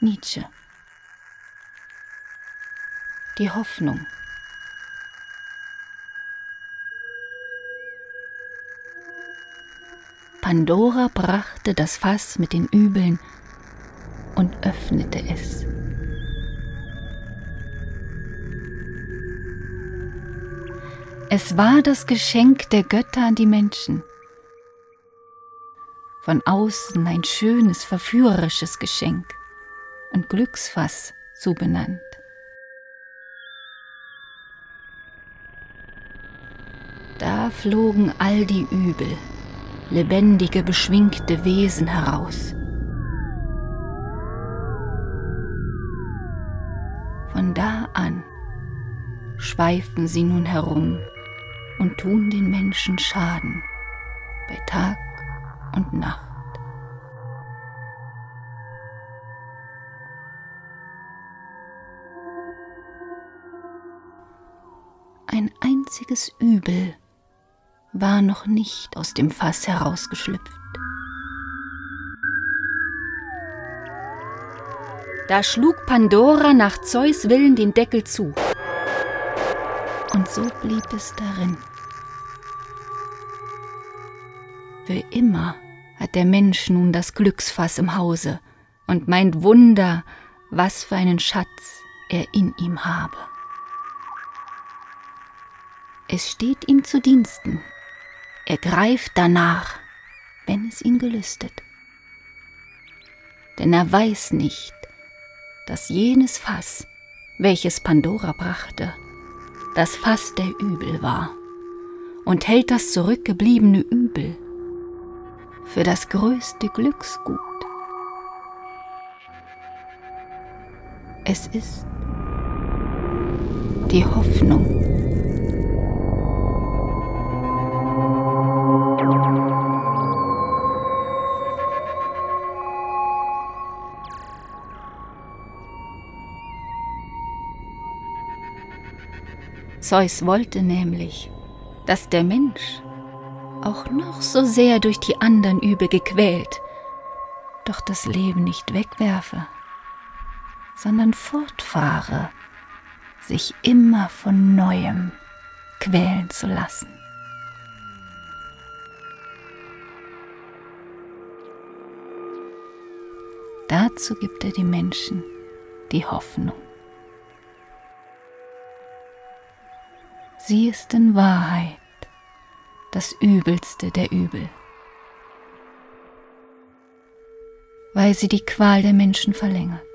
Nietzsche. Die Hoffnung. Pandora brachte das Fass mit den Übeln und öffnete es. Es war das Geschenk der Götter an die Menschen. Von außen ein schönes, verführerisches Geschenk und Glücksfass so benannt. Da flogen all die Übel, lebendige, beschwingte Wesen heraus. Von da an schweifen sie nun herum und tun den Menschen Schaden bei Tag und Nacht. Ein einziges Übel war noch nicht aus dem Fass herausgeschlüpft. Da schlug Pandora nach Zeus Willen den Deckel zu. Und so blieb es darin. Für immer hat der Mensch nun das Glücksfass im Hause und meint Wunder, was für einen Schatz er in ihm habe. Es steht ihm zu Diensten. Er greift danach, wenn es ihn gelüstet. Denn er weiß nicht, dass jenes Fass, welches Pandora brachte, das Fass der Übel war und hält das zurückgebliebene Übel für das größte Glücksgut. Es ist die Hoffnung. Zeus wollte nämlich, dass der Mensch, auch noch so sehr durch die anderen Übel gequält, doch das Leben nicht wegwerfe, sondern fortfahre, sich immer von neuem quälen zu lassen. Dazu gibt er die Menschen die Hoffnung. Sie ist in Wahrheit das Übelste der Übel, weil sie die Qual der Menschen verlängert.